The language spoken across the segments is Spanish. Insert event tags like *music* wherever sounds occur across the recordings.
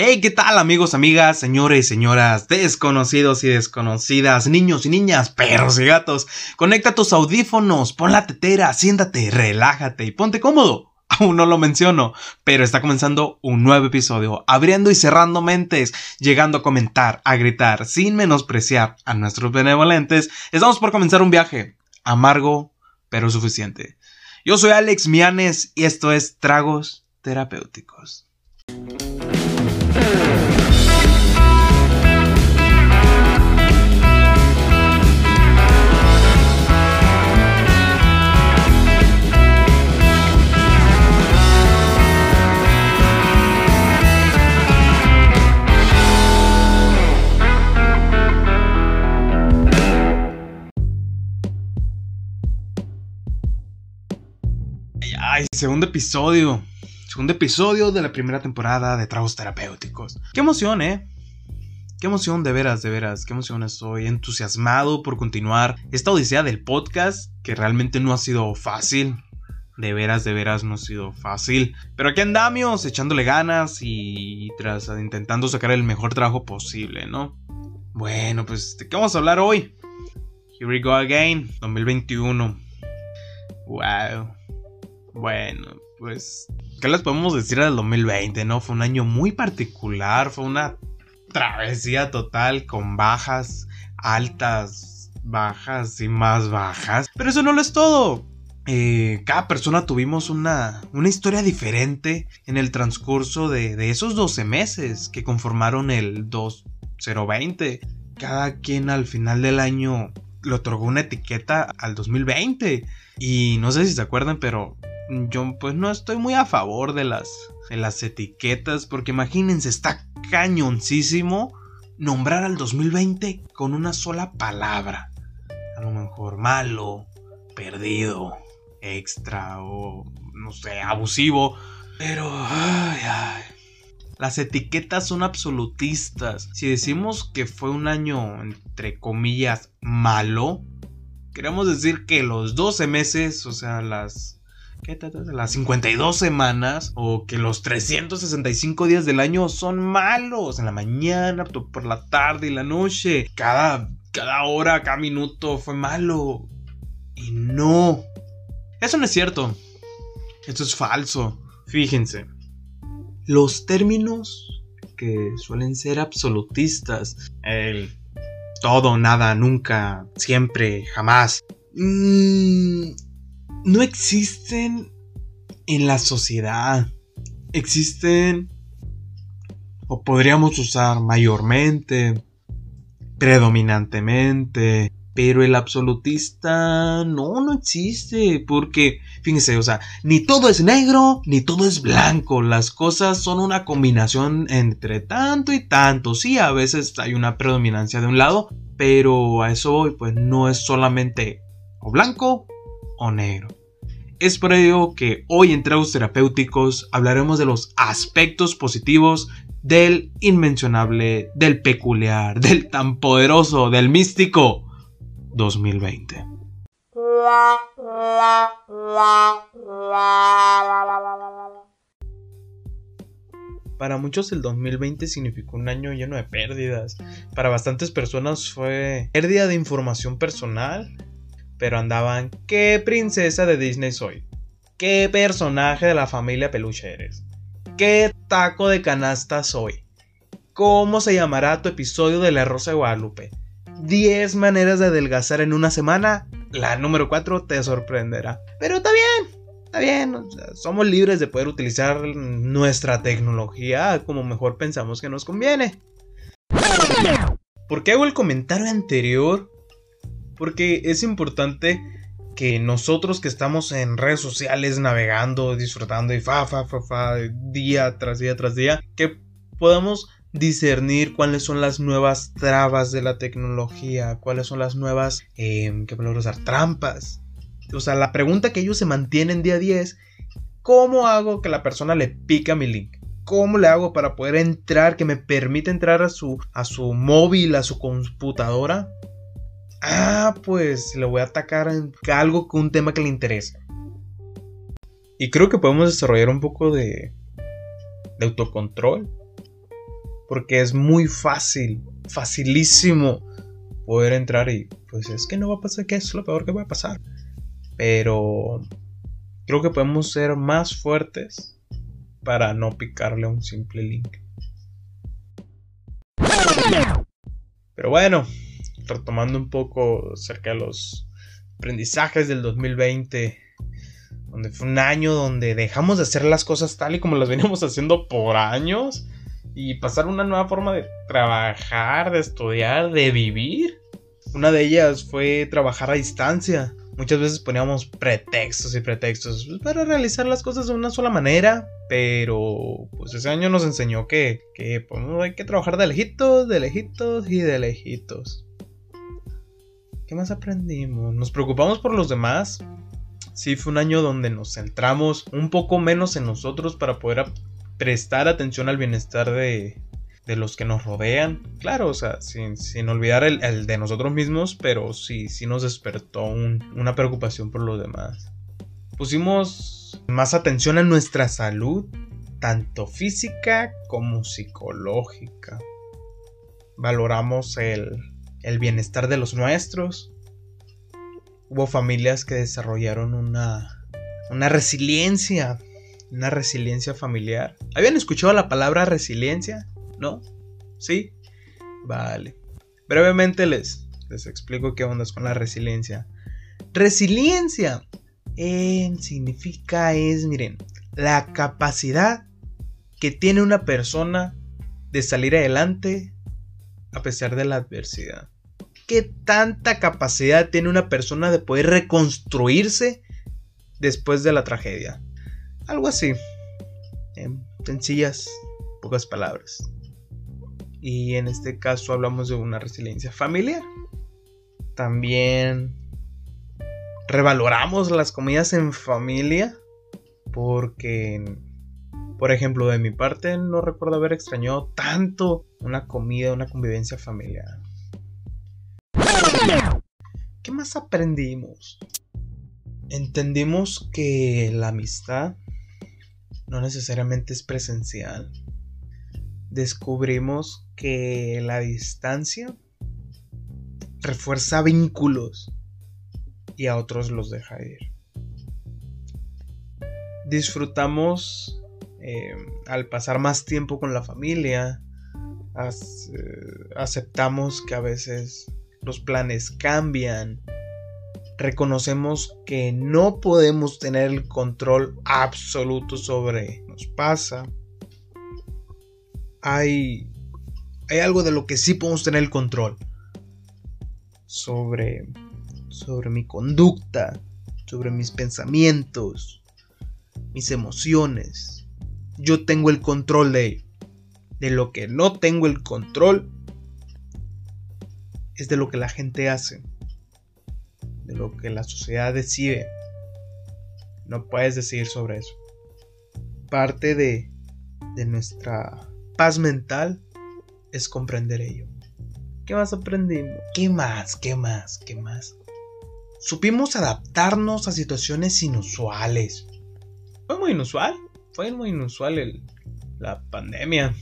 Hey, ¿qué tal amigos, amigas, señores, señoras, desconocidos y desconocidas, niños y niñas, perros y gatos? Conecta tus audífonos, pon la tetera, siéntate, relájate y ponte cómodo. *laughs* Aún no lo menciono, pero está comenzando un nuevo episodio, abriendo y cerrando mentes, llegando a comentar, a gritar, sin menospreciar a nuestros benevolentes. Estamos por comenzar un viaje, amargo, pero suficiente. Yo soy Alex Mianes y esto es Tragos Terapéuticos. Segundo episodio. Segundo episodio de la primera temporada de Tragos Terapéuticos. Qué emoción, ¿eh? Qué emoción, de veras, de veras, qué emoción estoy entusiasmado por continuar esta odisea del podcast, que realmente no ha sido fácil. De veras, de veras no ha sido fácil. Pero aquí andamos, echándole ganas y tras intentando sacar el mejor trabajo posible, ¿no? Bueno, pues, ¿de qué vamos a hablar hoy? Here we go again, 2021. Wow. Bueno, pues, ¿qué les podemos decir del 2020? No, fue un año muy particular, fue una travesía total con bajas, altas, bajas y más bajas. Pero eso no lo es todo. Eh, cada persona tuvimos una, una historia diferente en el transcurso de, de esos 12 meses que conformaron el 2020. Cada quien al final del año le otorgó una etiqueta al 2020. Y no sé si se acuerdan, pero yo pues no estoy muy a favor de las, de las etiquetas porque imagínense, está cañoncísimo nombrar al 2020 con una sola palabra. A lo mejor malo, perdido, extra o no sé, abusivo. Pero... Las etiquetas son absolutistas. Si decimos que fue un año, entre comillas, malo, queremos decir que los 12 meses, o sea, las ¿Qué las 52 semanas o que los 365 días del año son malos. En la mañana, por la tarde y la noche. Cada, cada hora, cada minuto fue malo. Y no. Eso no es cierto. Eso es falso. Fíjense. Los términos que suelen ser absolutistas. El todo, nada, nunca, siempre, jamás. Mmm no existen en la sociedad. Existen, o podríamos usar mayormente, predominantemente, pero el absolutista no, no existe, porque, fíjense, o sea, ni todo es negro, ni todo es blanco, las cosas son una combinación entre tanto y tanto, sí, a veces hay una predominancia de un lado, pero a eso voy, pues no es solamente o blanco o negro. Es por ello que hoy en Tragos Terapéuticos hablaremos de los aspectos positivos del inmencionable, del peculiar, del tan poderoso, del místico 2020. Para muchos el 2020 significó un año lleno de pérdidas. Para bastantes personas fue pérdida de información personal, pero andaban, ¿qué princesa de Disney soy? ¿Qué personaje de la familia peluche eres? ¿Qué taco de canasta soy? ¿Cómo se llamará tu episodio de La Rosa de Guadalupe? 10 maneras de adelgazar en una semana. La número 4 te sorprenderá. Pero está bien, está bien. somos libres de poder utilizar nuestra tecnología como mejor pensamos que nos conviene. ¿Por qué hago el comentario anterior? Porque es importante que nosotros que estamos en redes sociales navegando, disfrutando y fa, fa, fa, fa, día tras día tras día, que podamos discernir cuáles son las nuevas trabas de la tecnología, cuáles son las nuevas, eh, ¿qué palabra usar? Trampas. O sea, la pregunta que ellos se mantienen día a día es, ¿cómo hago que la persona le pica mi link? ¿Cómo le hago para poder entrar, que me permita entrar a su, a su móvil, a su computadora ah, pues le voy a atacar en algo con un tema que le interesa. Y creo que podemos desarrollar un poco de, de autocontrol. Porque es muy fácil, facilísimo poder entrar y pues es que no va a pasar, que es lo peor que va a pasar. Pero creo que podemos ser más fuertes para no picarle a un simple link. Pero bueno, retomando un poco acerca de los aprendizajes del 2020, donde fue un año donde dejamos de hacer las cosas tal y como las veníamos *laughs* haciendo por años y pasar una nueva forma de trabajar, de estudiar, de vivir. Una de ellas fue trabajar a distancia. Muchas veces poníamos pretextos y pretextos para realizar las cosas de una sola manera, pero pues ese año nos enseñó que, que pues, hay que trabajar de lejitos, de lejitos y de lejitos. ¿Qué más aprendimos? Nos preocupamos por los demás. Sí, fue un año donde nos centramos un poco menos en nosotros para poder prestar atención al bienestar de, de los que nos rodean. Claro, o sea, sin, olvidar el, de nosotros mismos, pero sí, sí nos despertó una preocupación por los demás. Pusimos más atención a nuestra salud, tanto física como psicológica. Valoramos el, el bienestar de los nuestros. Hubo familias que desarrollaron una, una resiliencia, una resiliencia familiar. ¿Habían escuchado la palabra resiliencia? ¿No? ¿Sí? Vale. Brevemente les, les explico qué onda con la resiliencia. Resiliencia significa es, miren, la capacidad que tiene una persona de salir adelante a pesar de la adversidad. ¿Qué tanta capacidad tiene una persona de poder reconstruirse después de la tragedia? Algo así. En sencillas, pocas palabras. Y en este caso hablamos de una resiliencia familiar. También revaloramos las comidas en familia. Porque, por ejemplo, de mi parte no recuerdo haber extrañado tanto una comida, una convivencia familiar. ¿Qué más aprendimos? Entendimos que la amistad no necesariamente es presencial descubrimos que la distancia refuerza vínculos y a otros los deja ir. Disfrutamos eh, al pasar más tiempo con la familia, eh, aceptamos que a veces los planes cambian, reconocemos que no podemos tener el control absoluto sobre nos pasa hay, hay algo de lo que sí podemos tener el control. Sobre, sobre mi conducta, sobre mis pensamientos, mis emociones. Yo tengo el control de ello. De lo que no tengo el control es de lo que la gente hace. De lo que la sociedad decide. No puedes decidir sobre eso. Parte de, de nuestra paz mental es comprender ello. ¿Qué más aprendimos? ¿Qué más? ¿Qué más? ¿Qué más? Supimos adaptarnos a situaciones inusuales. Fue muy inusual. Fue muy inusual la pandemia.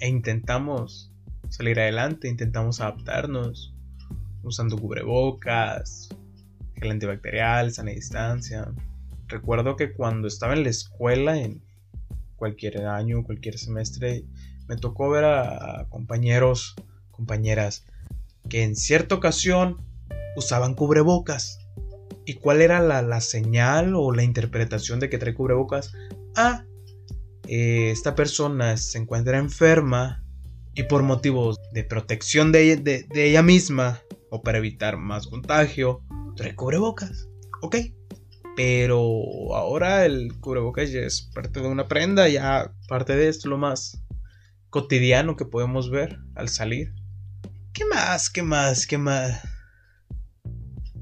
E intentamos salir adelante, intentamos adaptarnos. Usando cubrebocas, gel antibacterial, sana distancia. Recuerdo que cuando estaba en la escuela en cualquier año, cualquier semestre, me tocó ver a compañeros, compañeras, que en cierta ocasión usaban cubrebocas. ¿Y cuál era la, señal o la interpretación de que trae cubrebocas? Eh, esta persona se encuentra enferma y por motivos de protección de, de ella misma o para evitar más contagio, trae cubrebocas. Ok, pero ahora el cubrebocas ya es parte de una prenda, ya parte de esto lo más cotidiano que podemos ver al salir. ¿Qué más? ¿Qué más? ¿Qué más?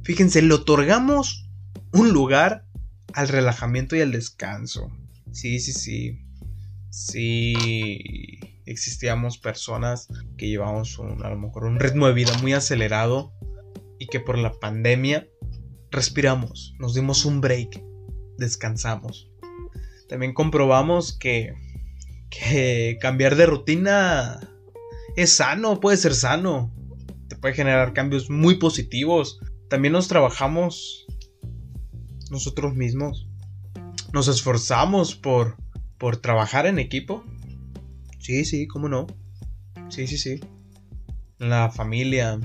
Fíjense, le otorgamos un lugar al relajamiento y al descanso. Sí, sí, sí. Sí, existíamos personas que llevábamos a lo mejor un ritmo de vida muy acelerado y que por la pandemia respiramos, nos dimos un break, descansamos. También comprobamos que, que cambiar de rutina es sano, puede ser sano. Te puede generar cambios muy positivos. También nos trabajamos nosotros mismos. Nos esforzamos por, por trabajar en equipo. Sí, sí, cómo no. Sí, sí, sí. La familia,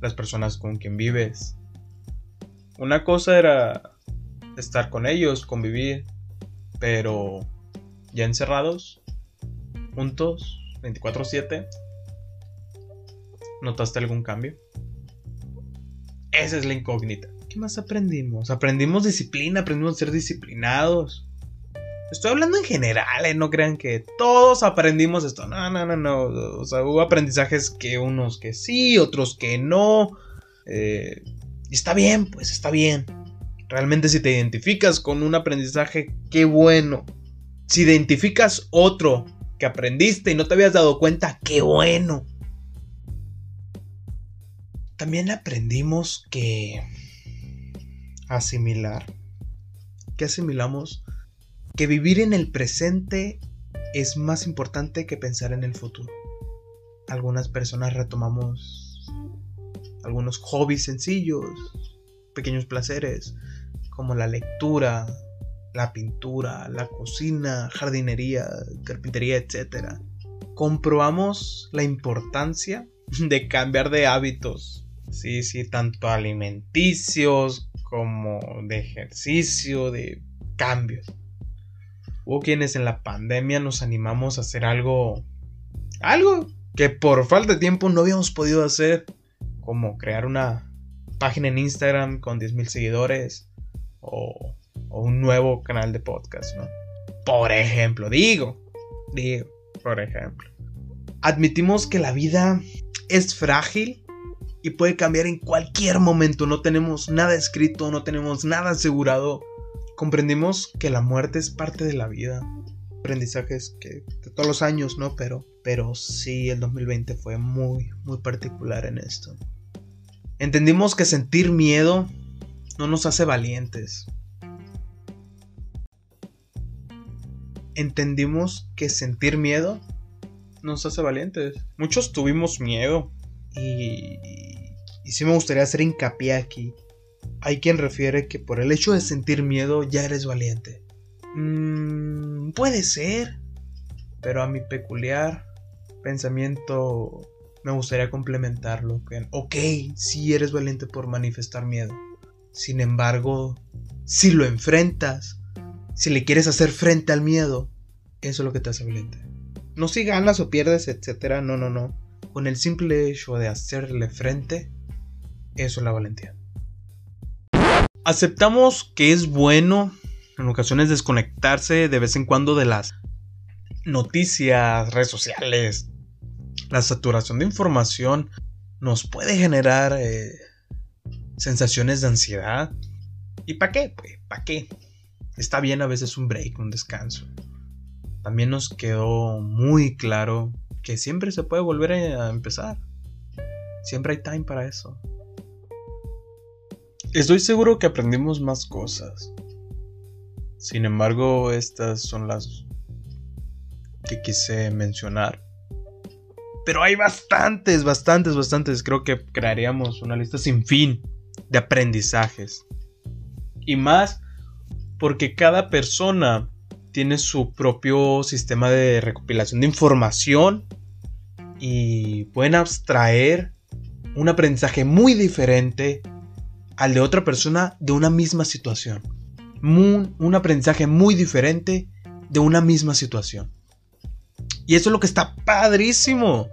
las personas con quien vives. Una cosa era estar con ellos, convivir, pero ya encerrados, juntos, 24/7, ¿notaste algún cambio? Esa es la incógnita. ¿Qué más aprendimos? Aprendimos disciplina, aprendimos a ser disciplinados. Estoy hablando en general, ¿eh? no crean que todos aprendimos esto. No, no, no, no. O sea, hubo aprendizajes que unos que sí, otros que no. Eh, está bien, pues está bien. Realmente si te identificas con un aprendizaje, qué bueno. Si identificas otro que aprendiste y no te habías dado cuenta, qué bueno. También aprendimos que asimilar. Que asimilamos que vivir en el presente es más importante que pensar en el futuro. Algunas personas retomamos algunos hobbies sencillos, pequeños placeres, como la lectura, la pintura, la cocina, jardinería, carpintería, etc. Comprobamos la importancia *laughs* de cambiar de hábitos. Sí, sí, tanto alimenticios como de ejercicio, de cambios. Hubo quienes en la pandemia nos animamos a hacer algo. Algo que por falta de tiempo no habíamos podido hacer. Como crear una página en Instagram con 10.000 seguidores. O, o, un nuevo canal de podcast, ¿no? Por ejemplo, digo. Digo, por ejemplo. Admitimos que la vida es frágil y puede cambiar en cualquier momento. No tenemos nada escrito, no tenemos nada asegurado comprendimos que la muerte es parte de la vida. Aprendizajes que de todos los años, ¿no? Pero, pero sí, el 2020 fue muy, muy particular en esto. Entendimos que sentir miedo no nos hace valientes. Entendimos que sentir miedo nos hace valientes. Muchos tuvimos miedo. Y, y sí me gustaría hacer hincapié aquí hay quien refiere que por el hecho de sentir miedo ya eres valiente. Mm, puede ser, pero a mi peculiar pensamiento me gustaría complementarlo. Que, ok, sí eres valiente por manifestar miedo. Sin embargo, si lo enfrentas, si le quieres hacer frente al miedo, eso es lo que te hace valiente. No si ganas o pierdes, etcétera, no, no, no. Con el simple hecho de hacerle frente, eso es la valentía. Aceptamos que es bueno en ocasiones desconectarse de vez en cuando de las noticias, redes sociales. La saturación de información nos puede generar eh, sensaciones de ansiedad. ¿Y para qué? Pues, ¿para qué? Está bien a veces un break, un descanso. También nos quedó muy claro que siempre se puede volver a empezar. Siempre hay time para eso. Estoy seguro que aprendimos más cosas. Sin embargo, estas son las que quise mencionar. Pero hay bastantes, bastantes, bastantes. Creo que crearíamos una lista sin fin de aprendizajes. Y más porque cada persona tiene su propio sistema de recopilación de información y pueden abstraer un aprendizaje muy diferente al de otra persona de una misma situación. un aprendizaje muy diferente de una misma situación. Y eso es lo que está padrísimo.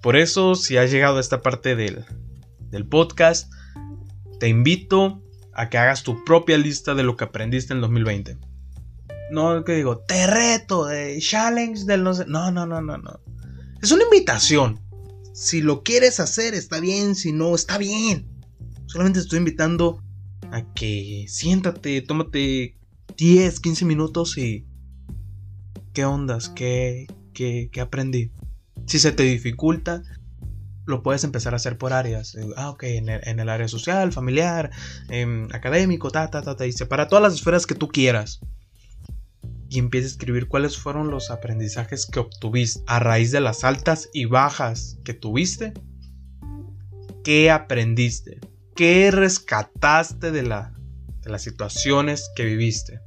Por eso, si has llegado a esta parte del, del podcast, te invito a que hagas tu propia lista de lo que aprendiste en 2020. No que digo, te reto, de challenge del no sé. No, no, no, no, no. Es una invitación. Si lo quieres hacer, está bien. Si no, está bien. Solamente estoy invitando a que siéntate, tómate 10, 15 minutos y... ¿Qué ondas? ¿Qué, qué, qué aprendí? Si se te dificulta, lo puedes empezar a hacer por áreas. Ah, ok, en el, área social, familiar, em, académico, ta, ta, ta, ta. Y separa todas las esferas que tú quieras. Y empieza a escribir cuáles fueron los aprendizajes que obtuviste a raíz de las altas y bajas que tuviste. ¿Qué aprendiste? ¿Qué rescataste de, la, de las situaciones que viviste?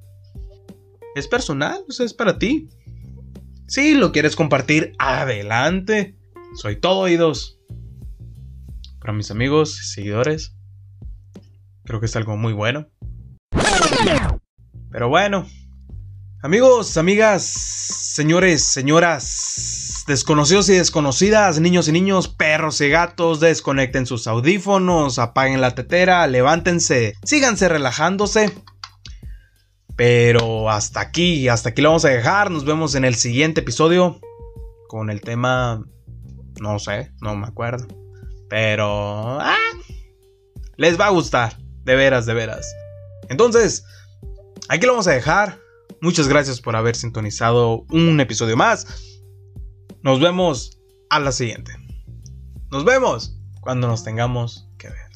Es personal, es para ti. Si lo quieres compartir, adelante. Soy todo oídos. Para mis amigos y seguidores, creo que es algo muy bueno. Pero bueno, amigos, amigas, señores, señoras, desconocidos y desconocidas, niños y niños, perros y gatos, desconecten sus audífonos, apaguen la tetera, levántense, síganse relajándose. Pero hasta aquí, hasta aquí lo vamos a dejar. Nos vemos en el siguiente episodio con el tema, no sé, no me acuerdo. Pero... Ah, les va a gustar, de veras, de veras. Entonces, aquí lo vamos a dejar. Muchas gracias por haber sintonizado un episodio más. Nos vemos a la siguiente. Nos vemos cuando nos tengamos que ver.